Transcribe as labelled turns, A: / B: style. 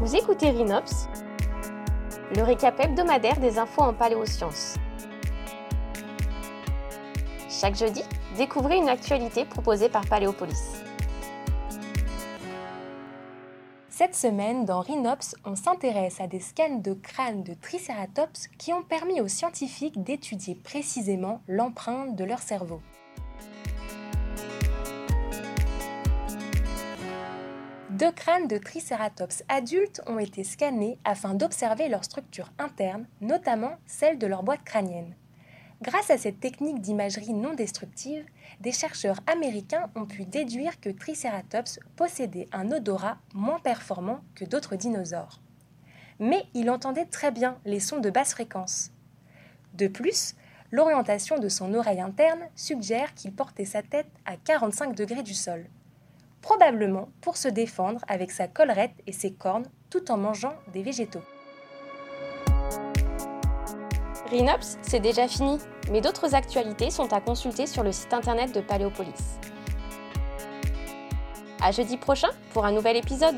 A: Vous écoutez Rhinops, le récap hebdomadaire des infos en paléosciences. Chaque jeudi, découvrez une actualité proposée par Paléopolis.
B: Cette semaine, dans Rhinops, on s'intéresse à des scans de crânes de Triceratops qui ont permis aux scientifiques d'étudier précisément l'empreinte de leur cerveau. Deux crânes de Triceratops adultes ont été scannés afin d'observer leur structure interne, notamment celle de leur boîte crânienne. Grâce à cette technique d'imagerie non destructive, des chercheurs américains ont pu déduire que Triceratops possédait un odorat moins performant que d'autres dinosaures. Mais il entendait très bien les sons de basse fréquence. De plus, l'orientation de son oreille interne suggère qu'il portait sa tête à 45 degrés du sol. Probablement pour se défendre avec sa collerette et ses cornes tout en mangeant des végétaux.
A: Rhinops, c'est déjà fini, mais d'autres actualités sont à consulter sur le site internet de Paléopolis. À jeudi prochain pour un nouvel épisode.